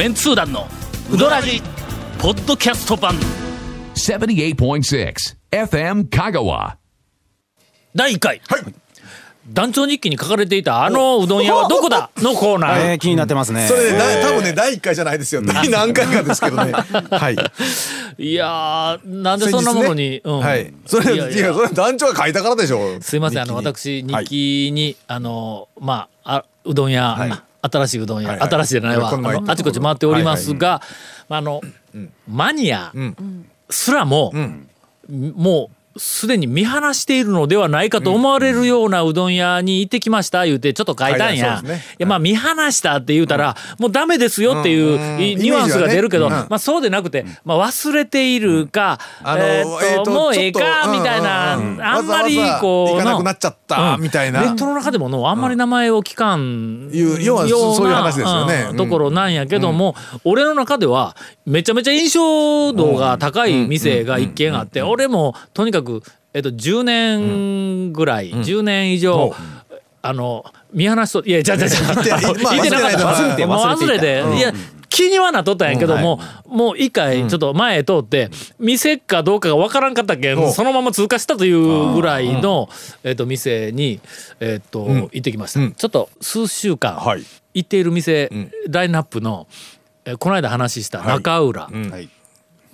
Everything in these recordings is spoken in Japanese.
メンツー団のウドラジポッドキャスト版78.6 FM Kagawa. 第1回、団長日記に書かれていたあのうどん屋はどこだ？のコーナー、えー、気になってますね。それね、だ多分ね、第1回じゃないですよ。第何回かですけどね。はい。いやーなんでそんなものに、うんはい。それ、いいやいやや、それ団長が書いたからでしょう。すいませんあの日記に私日記に、あのまああうどん屋、新しいうどん屋、はいはい。新しいじゃないわ、あちこち回っておりますが、まああの、マニアすらも、もうすでに見放しているのではないかと思われるようなうどん屋に行ってきました言うてちょっと書いたんはいや。ね。いやまあ見放したって言うたら、もうダメですよっていう、ニュアンスが出るけど、まあそうでなくて、まあ忘れているか、えーっともうええかみたいな、あんまりこうなくのなっちゃったみたいな。ネットの中でものあんまり名前を聞かんよそういう話ですよね。うん。うんところなんやけども、俺の中ではめちゃめちゃ印象度が高い店が一軒あって俺もとにかく、えっと、10年ぐらい、10年以上、あの見放しといやじゃじゃじゃ いてまあいてなかった。忘れて忘れていや気にはなっとったんやけども、もう一回ちょっと前へ通って、店かどうかがわからんかったけん、そのまま通過したというぐらいの、えっと店に、えっと行ってきました、ちょっと数週間、はい。行っている店、ラインナップの、えーこの間話した中浦、はい。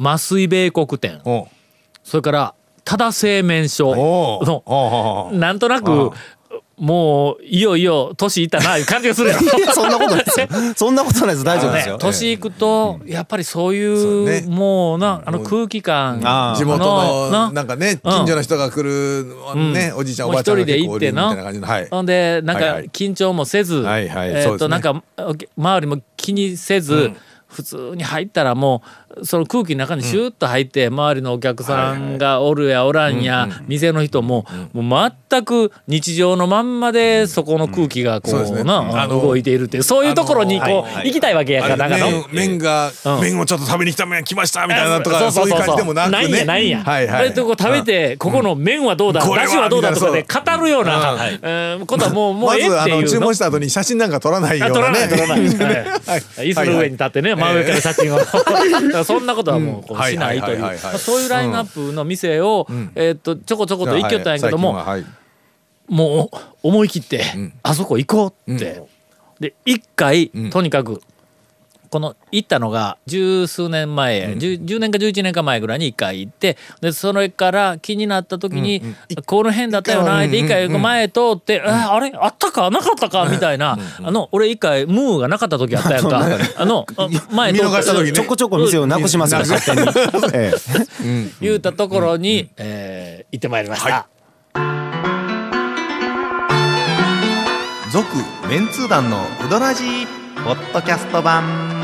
麻酔米国店。それから多田製麺所。のなんとなくもういよいよ年いったないう感じがするそんなことないですよ。そんなことないです。大丈夫ですよ。年いくとやっぱりそういうもうなあの空気感地元のな。なんかね近所の人が来るねおじいちゃんおばあちゃんが結るみたいな感じの。はい。ほんでなんか緊張もせず、はいはい。えそうですね。なんか周りも気にせず、普通に入ったらもうその空気の中にシューッと入って、周りのお客さんがおるやおらんや、店の人も、もう全く日常のまんまでそこの空気がこそうな、動いているっていうそういうところにこう、行きたいわけやからあれなんかの麺麺がうん。麺をちょっと食べに来た麺来ましたみたいなとかそういう感じでもなくね。ないんやないんや、はいはい。あれとこう食べて、ここの麺はどうだ、だしはどうだとかで語るような、うえーことはもうもうまええっていうの。注文した後に写真なんか撮らないようあ撮らなねない撮らない、椅子の上に立ってね、真上から写真を、そんなことはもうこうしないというそういうラインナップの店を、えーっとちょこちょこと行きよったんやけども、はいもう思い切って、あそこ行こうって、で一回、とにかくこの行ったのが十数年前、10, 10年か11年か前ぐらいに一回行ってでそれから気になった時に、この辺だったよなって一回前通って、えあれ？あったか？なかったか？みたいな、あの俺一回ムーがなかった時あったやんか。あのあ前通見逃した時ね。ちょこちょこ店をなくしますよ、勝手に。ええ。言うたところに、えー行ってまいりました。続メンツー団のウドラジーポッドキャスト版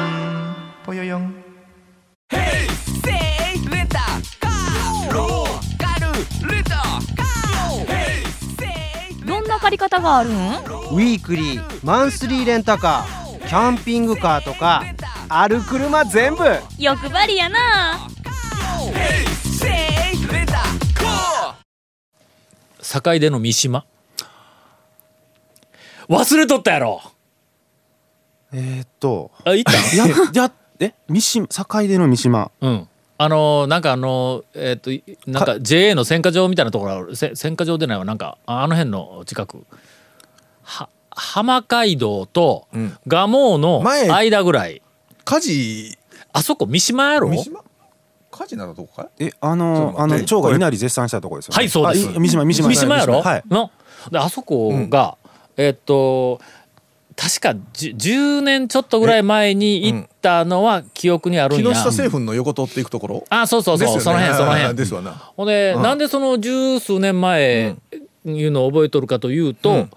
方があるん？ウィークリーマンスリーレンタカーキャンピングカーとかある車全部。欲張りやな。境での三島。忘れとったやろ。えーっと、あ行った？や、や、え、三島、境出の三島。うんあのーなんかあのーえっ、といなんか JA の選果場みたいなところある。せ選果場でないわ。なんかああの辺の近く。は浜街道と蒲生の前間ぐらい、火事？あそこ三島やろ？三島？火事なのとこか？え、あの、あの、ちょっと待って。蝶が稲荷絶賛したとこですよね。はいそうです。三島、三島。三島やろ、はい。の？であそこが、えっと確かじゅ10年ちょっとぐらい前に行ったのは記憶にあるんや、木下製粉の横通っていくところ？あそうそうそう、ね。その辺その辺。ですわな。ほんで、なんでその十数年前いうのを覚えとるかというと、うん。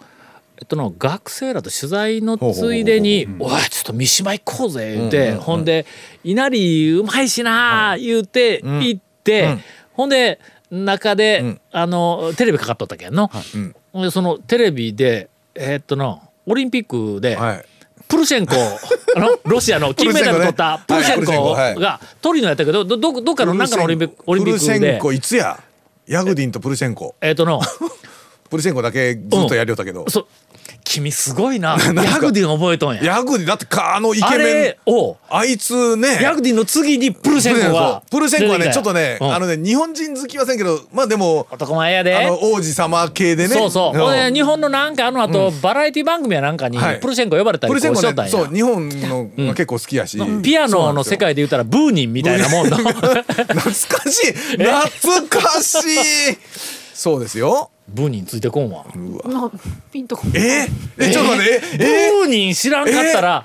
えっとの学生らと取材のついでに「おいちょっと三島行こうぜ」言うて、ほんで「稲荷うまいしな」言うて行って、ほんで中で、あのテレビかかっとったけんの、うんほん。でそのテレビでえっとのオリンピックで、はい。プルシェンコあの ロシアの金メダル取ったプルシェンコがトリノやったけどどどどっかのなんかのオリンピックオリンピックで。プルシェンコいつやヤグディンとプルシェンコ。えっ、との ププルシェンコだけずっとやりよったけど、そう。君すごいな。ヤグディン覚えとんや。ヤグディだってかあのイケメンをあいつね。ヤグディンの次にプルシェンコはプルシェンコはねちょっとね、うん。あのね日本人好きはせんけどまあでも男前やで。あの王子様系でね。そうそう、ん。ほんで日本のなんかあの後、バラエティ番組やなんかにはい。プルシェンコ呼ばれたりしとったんや、ねそう日本のが結構好きやし、ピアノの世界で言ったらブーニンみたいなもんの 懐かしい。懐かしい そうですよ。ブーニンついてこんわ。ピンとこ え？え？ちょっと待って。え？え？ブーニン知らんかったら、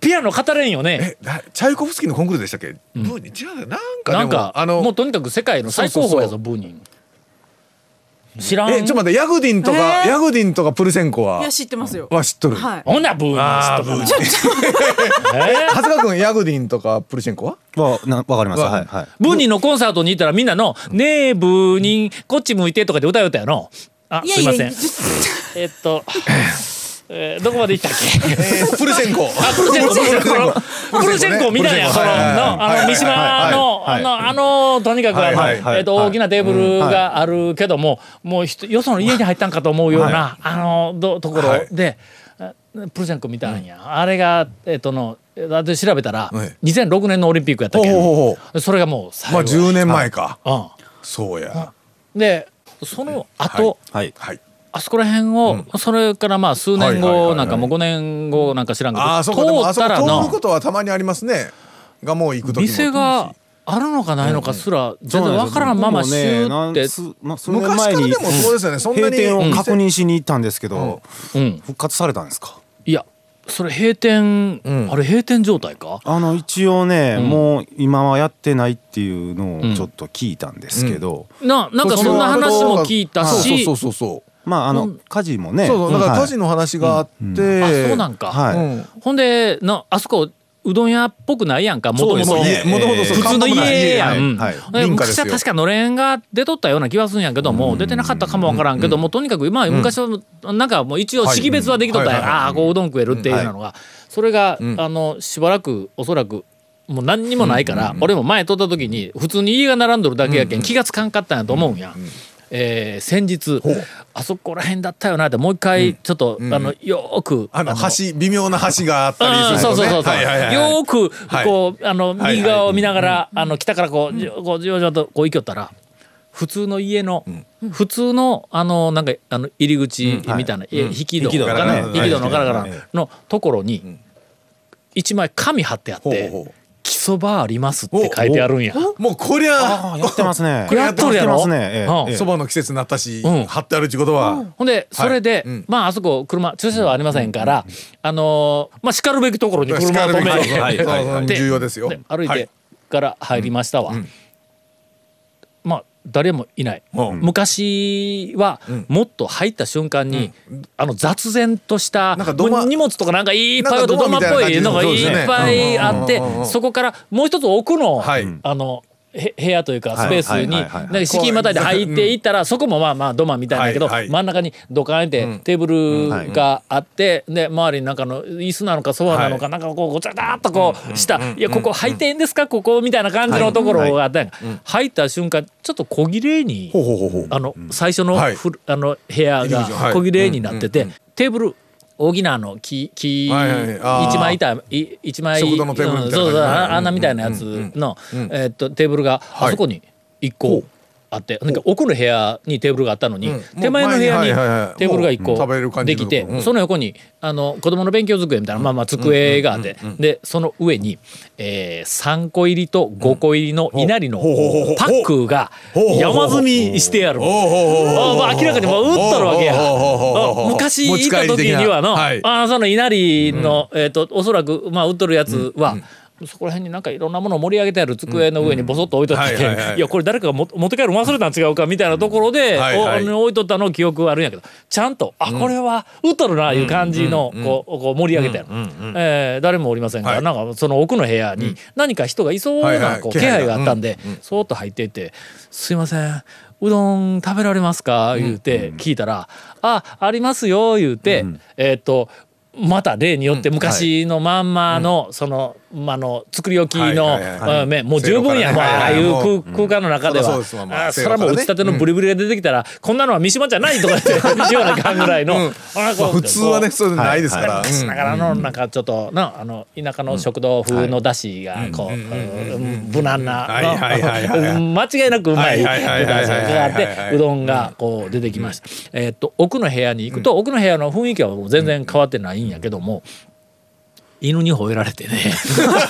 ピアノ語れんよね。チャイコフスキーのコンクールでしたっけ、ブーに違うよなんかでもなんかあのもうとにかく世界の最高峰やぞブーニン知らん。えちょっと待ってヤグディンとか、ヤグディンとかプルセンコは？いや知ってますよ。は知っとる、はい。ほんなブーニンあー知っと。え 長谷川君ヤグディンとかプルシェンコは？わなわかります。わはいはい。ブーニンのコンサートに行ったらみんなの「ねえブーニンこっち向いて」とかで歌う歌やのあいやいやすいません。えっと、えーどこまで行ったっけ？えー、プルセンコ。あ、プルシェンコ、プルシェンコ、プルシェンコみたいな、その、プルシェンコ。はいはいはい。の、あの、三島の、あの、あの、とにかく、あの、はいはいえっと、大きなテーブルがあるけども、もう、よその家に入ったんかと思うような、あの、ど、ところはい。で。あプルシェンコ見たんや、あれが、えっとの、だって調べたらはい、2006年のオリンピックやったほうけど。それがもう最後。まあ10年前か、うん。そうや。で、その後、はい。はいあそこら辺を、それからまあ数年後なんかもう5年後なんか知らんけど、ああそうかでもあそこ通ったらの通ることはたまにありますね。がもう行く時も。店があるのかないのかすら全然わからんままシューって、まあ、数年昔前にからでもそうですよね。そんな閉に店を確認しに行ったんですけど、うん、復活されたんですか？いやそれ閉店、ん。あれ閉店状態か？あの一応ね、んもう今はやってないっていうのをちょっと聞いたん。ですけど、ななんかそんな話も聞いたしそうそうそうそうまああのうん。火事もね。そうそう。だからはい。火事の話があって、あそうなんか、はい、うん。ほんでなあそこうどん屋っぽくないやんかもともと普通の家やん、昔は確かのれんが出とったような気はするんやけども、出てなかったかもわからんけども、とにかくまあ昔はなんかもう一応識別はできとったん。や、はいはいはい。ああこううどん食えるっていうのが、それが、あのしばらくおそらくもう何にもないから、俺も前通った時に普通に家が並んどるだけやけん気がつかんかったんやと思うんや。えー先日あそこら辺だったよなってもう一回ちょっと、あのよーくあの橋微妙な橋があったりうんするとねそうそうそうそう、はいはいはい。よーくはい。こう、あのはい右側を見ながら、あの北からこうじょこうじわじわとこう行きよったら普通の家の、普通のあのなんかあの入り口みたいな、え引き戸かな、はい引き戸のガラガラはい。のところに一枚紙貼ってあってほうほう「基礎場あります」って書いてあるんや。もうこりゃ。あやってますね。やっとるやろ？そばの季節になったし、うん。貼ってあるっていうことは、ほんでそれで、うん。まああそこ車駐車場ありませんから、あのーまあしかるべきところに車を止めはいはいて。はいはいで重要ですよ。で歩いてから入りましたわ、まあ誰もいない、うん。昔はもっと入った瞬間に、あの雑然とした荷物とかなんかいっぱいあって土なんか土間間っぽいのがいっぱいあってそこからもう一つ奥の、はい。あのへ部屋というかスペースに敷居またいで入っていったらそこもまあまあ土間みたいだけど真ん中にドカンってテーブルがあってで周りになんかの椅子なのかソファなのかなんかこうごちゃごちゃっとこうしたいやここ入っていいんですか？ここみたいな感じのところがあったんや。入った瞬間ちょっと小切れにあの最初のあの部屋がはい。小切れになっててテーブル大きなあの木木はいはい枚板い一枚食堂のテーブルみたいなうんそうそうああんなみたいなやつのえーっとテーブルがあそこに一個あってなんか奥の部屋にテーブルがあったのにうん。手前の部屋にテーブルが一個できてその横にあの子供の勉強机みたいなまあまあ机があってでその上にえー3個入りと5個入りの稲荷のパックが山積みしてある。あまあ明らかにもう売っとるわけや。昔行った時にはの、あその稲荷の、えっ、とおそらくまあ売っとるやつは。そこら辺になんかいろんなものを盛り上げてある机の上にボソッと置いとっていやこれ誰かがも持って帰るの忘れたん違うかみたいなところで、置いとったの記憶はあるんやけどちゃんとあこれは売っとるないう感じのこうこう盛り上げてある、えー誰もおりませんから、はい。なんかその奥の部屋に何か人がいそうないこう気気配があったんで、そーっと入っていって「すいませんうどん食べられますか?」言うて聞いたら「あありますよ」言うて、えーっとまた例によって昔のまんまのそのまあの作り置きの麺もう十分や。もうああいう空空間の中では。そうですわまあ。あそれはもう打ちたてのブリブリが出てきたらこん。なのは三島じゃないとか言って言わ。なあかんぐらいの普通はねそういうのないですから、昔ながらのなんかちょっとなあの田舎の食堂風のだしがこううん無難な間違いなくうまいはいはいはいはいはいがあってうどんがこう出てきました。えーっと奥の部屋に行くと奥の部屋の雰囲気は全然変わ。ってないんやけども。犬に吠えられてね。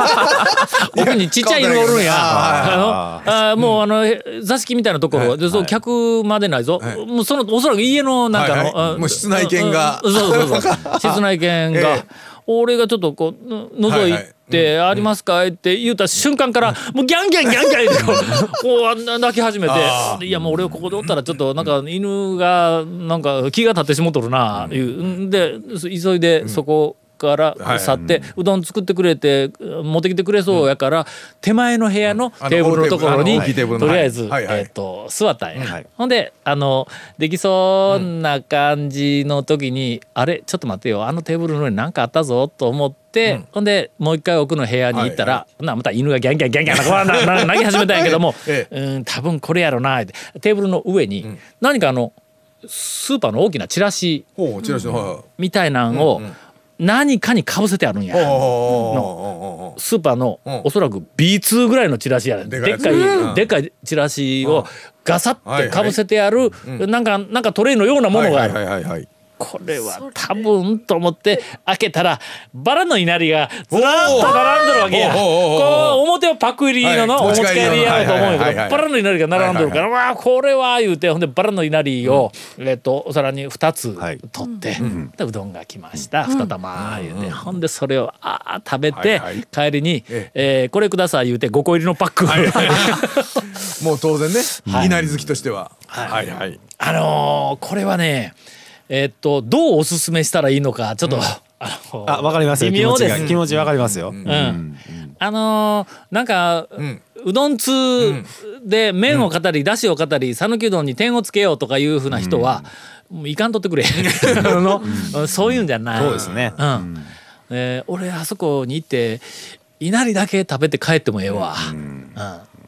奥にちっちゃい犬がおるんや。あもうあのへ座敷みたいなところでそう客までないぞ。もうそのおそらく家のなんかのはいはい。あもう室内犬が。うんそうそうそう。室内犬えがえ俺がちょっとこうの覗いて「ありますか?」って言った瞬間からもうギャンギャンギャンギャンって こう泣き始めて「いやもう俺ここでおったらちょっとなんか犬がなんか気が立ってしもとるな」いうんで急いでそこから去ってうどん作ってくれて持ってきてくれそうやから手前の部屋のテーブルのところにとりあえずえっと座ったんや。はい。ほんであのできそうな感じの時に、あれちょっと待ってよあのテーブルの上に何かあったぞと思って、ほんでもう一回奥の部屋に行ったら、はほなまた犬がギャンギャンギャンギャンなこうなな 投げ始めたんやけども、えうん多分これやろなってテーブルの上に何かあのスーパーの大きなチラシみたいなんを何かにかぶせてあるんや。ほうほうほうほうほスーパーのうん。おそらく B2 ぐらいのチラシやねでっかいうん。でっかいチラシをガサッてかぶせてあるなんかなんかトレイのようなうものがあるこれは多分と思って開けたらバラの稲荷がずらーっと並んでるわけや。こう表はパック入りののはいお持ち帰りやろうと思うんやけどバラの稲荷が並んでるからわあこれは言うてほんでバラの稲荷をえっとお皿に2つはい。取ってでうどんが来ました。2玉言うて。ほんでそれをあー食べてはいはい。帰りにええ。ーこれください言うて5個入りのパック。もう当然ね、はい。いなり好きとしては。はいはい。あのーこれはねえっとどうおすすめしたらいいのかちょっとあのあ、わかりますよ。気持ちが微妙です気持ちわかりますよ。ううん。あのーなんか、うどん通で麺を語り、だしを語り讃岐うどんに点をつけようとかいうふうな人は、もういかんとってくれ。あのそういうんじゃない。そうですね。うん。えー俺あそこに行って稲荷だけ食べて帰ってもええわ、うん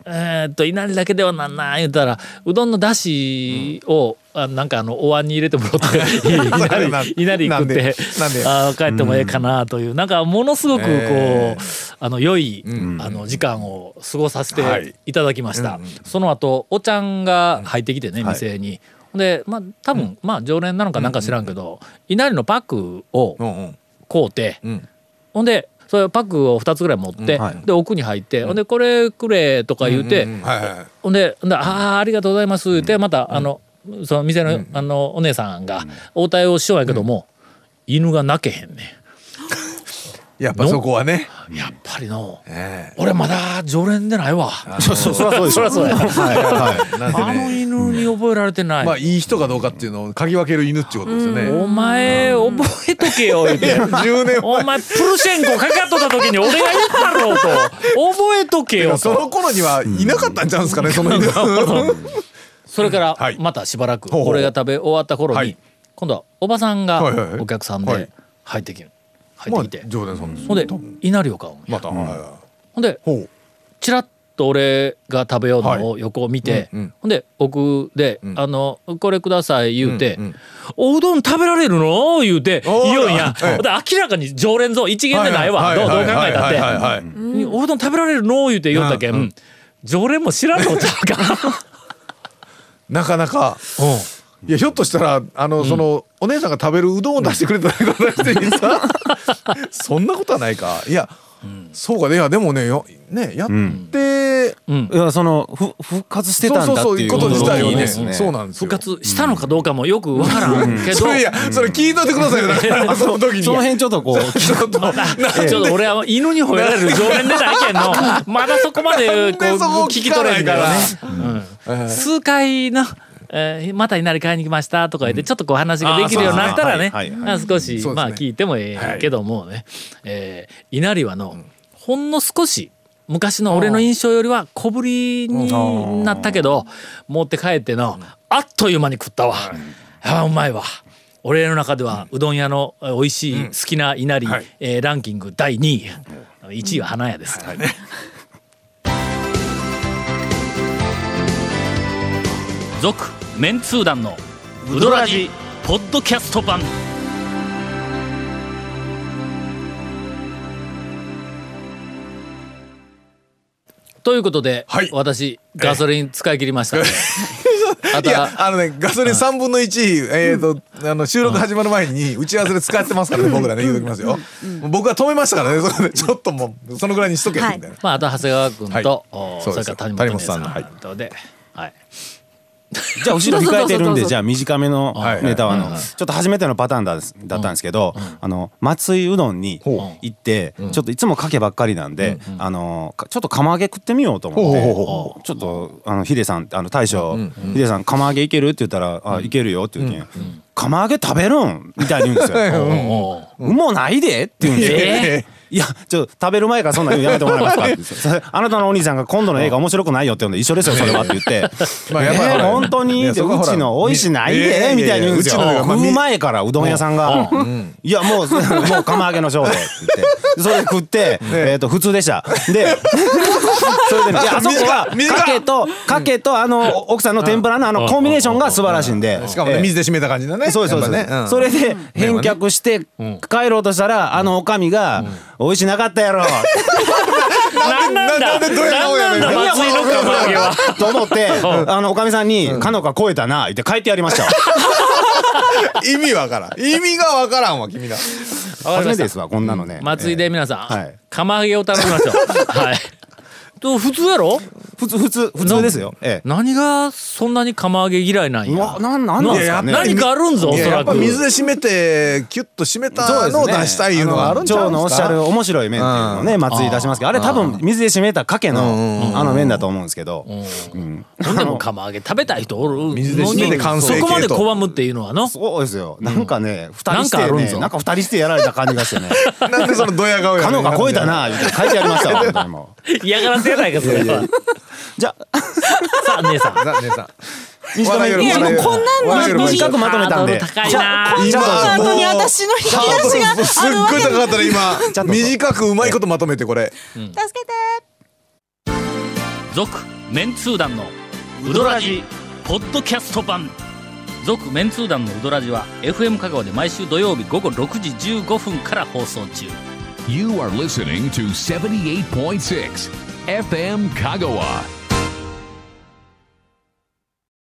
えーっと稲荷だけではなんな言うたらうどんのだしを、あなんかあのお椀に入れてもらって稲 な荷稲荷食ってあー帰ってもええかなという、なんかものすごくこう、えあの良い、あの時間を過ごさせはい。ていただきました、その後おちゃんが入ってきてね、はい。店に。でまあ多分、まあ常連なのかなんか知らんけど、稲荷のパックをうんうん。買うて、ん。ほんでそれパックを2つぐらい持って、はい。で奥に入って、ほんでこれくれとか言うて、うんうんはいはいはい。ほんでほんで「ああありがとうございます」言ってまた、あのその店の,、あのお姉さんが応対をしようやけども、犬が鳴けへんねやっぱそこはね。んやっぱりの。ええ。俺まだ常連でないわ。そそそりゃそうでしょ。そりゃそうや。はいはい。あのね犬に覚えられてない、まあいい人かどうかっていうのを嗅ぎ分ける犬っていうことですよね。お前覚えとけよ言うて。10年お前プルシェンコかかっとった時に俺が言ったろうと。覚えとけよと。その頃にはいなかったんちゃうんですかねその犬。それからはい。またしばらく俺が食べ終わった頃にはい。今度はおばさんがお客さんはい。で入ってきる入まあってきて。常連さんです。ほんで稲荷を買うんやまたほんでチラッと俺が食べようのを横を見て、うんうん。ほんで奥で、ん。あの「これください」言うて「うんうん。おうどん食べられるの?」言うて言うんや、ええで明らかに常連ぞ一元でないわ、はいどうどう考はいえたって、おうどん食べられるの?」言うて言ったけん、うんうん。常連も知らんのちゃうか。なかなかいやひょっとしたらあの、そのお姉さんが食べるうどんを出してくれたりとかしてにさ そんなことはないか。いや、そうかね。いやでもねよねやって、うん。いやそのふ復活してたんだっていうこと自体をね。そうなんですよ。復活したのかどうかもよくわからんけど、それいやそれ聞いといてくださいよ。だからその時に。その辺ちょっとこう ちょっとちょっと俺は犬に吠えられる常連でないけんの。まだそこまでこう聞き取れんからね。聞、うん。数回の、えーまた稲荷買いに来ましたとか言ってちょっとこう話ができるようになったらね少し、まあ聞いてもええけどもね、えー稲荷はの、ほんの少し昔の俺の印象よりは小ぶりになったけど持って帰ってのあっという間に食ったわ、あーうまいわ。俺の中ではうどん屋のえー美味しい好きな稲荷、はい。えーランキング第2位。1位は花屋です。続メンツー団のウドラジポッドキャスト版。ということで、はい。私ガソリン使い切りました、ね。あといやはあのねガソリン3分の1、えーとあの収録始まる前に打ち合わせで使ってますからね僕らね言うときますよ、僕は止めましたからねそこでちょっともうそのぐらいにしとけみたいな、まあ、あと長谷川君と、はい。おそうですそれから谷本姉さんのとで、はい、じゃあ 後ろ控えてるんでじゃあ短めのはいネタはあのちょっと初めてのパターンだだったんですけどあの松井うどんにほ行ってちょっといつもかけばっかりなんであのかちょっと釜揚げ食ってみようと思ってちょっとあのヒデさんあの大将ヒデさん釜揚げいけるって言ったら「あいけるよ」って言うけん「釜揚げ食べるん?」みたいに言うんですよ。うもないでって言うんですよ。えいや、ちょっと食べる前からそんなのやめてもらえますか？あなたのお兄さんが今度の映画面白くないよって言うんで一緒ですよ、それはって言って。まあやっぱえー本当にでいやそこはほらうちの美味しないでみたいに言うんですよ。食う前からうどん屋さんが、いやもう、もう釜揚げのショーでって言って、それ食って、えっと、普通でした。で、それでね、いやあそこは、かけと、かけと、あの、奥さんの天ぷらのあの、コンビネーションが素晴らしいんで。しかもねえー水で締めた感じだね。そうですそう。です、ね、うん。それで返却して帰ろうとしたら、あのおかみが「美味しなかったやろ」なんなんだ。なんでドヤ顔やねんなんなんだ。松井の釜揚げは。と思ってあのおかみさんに「かのか超えたな」言って帰ってやりましたわ。意味わからん。意味がわからんわ君ら。初めてですわこんなのね、松井で皆さん、はい。釜揚げを頼みましょう。はい。と普通やろ？普通普通普通ですよ。ええ。何がそんなに釜揚げ嫌いなんや？なんなんなんですかね。何かあるんぞおそらく。やっぱ水で締めてキュッと締めたのを出したいいうのが。あるんちゃ長のおっしゃる面白い麺っていうのをね松井出しますけどあれ多分水で締めたかけのあの麺だと思うんですけど。うん。でも釜揚げ食べたい人おるのに。水で締めてそこまで拒むっていうのはの？そうですよ。なんかね二人してねなんか二人してやられた感じがしてね。なんでそのドヤ顔やかねん。のが超えたな言って書いてありましたわ本当にもう。嫌がらせやないかそれは。じゃあ。さあ姉さん。さあ姉さん。短めいやもうこんなんのに短くまとめたんで。ハードル高いな。今後に私の引き出しがすっごい高かったね今。短くうまいことまとめてこれ。助けて。続メンツー団のウドラジポッドキャスト版。続メンツー団のウドラジは FM 香川で毎週土曜日午後6時15分から放送中。You are listening to 78.6 FM Kagawa.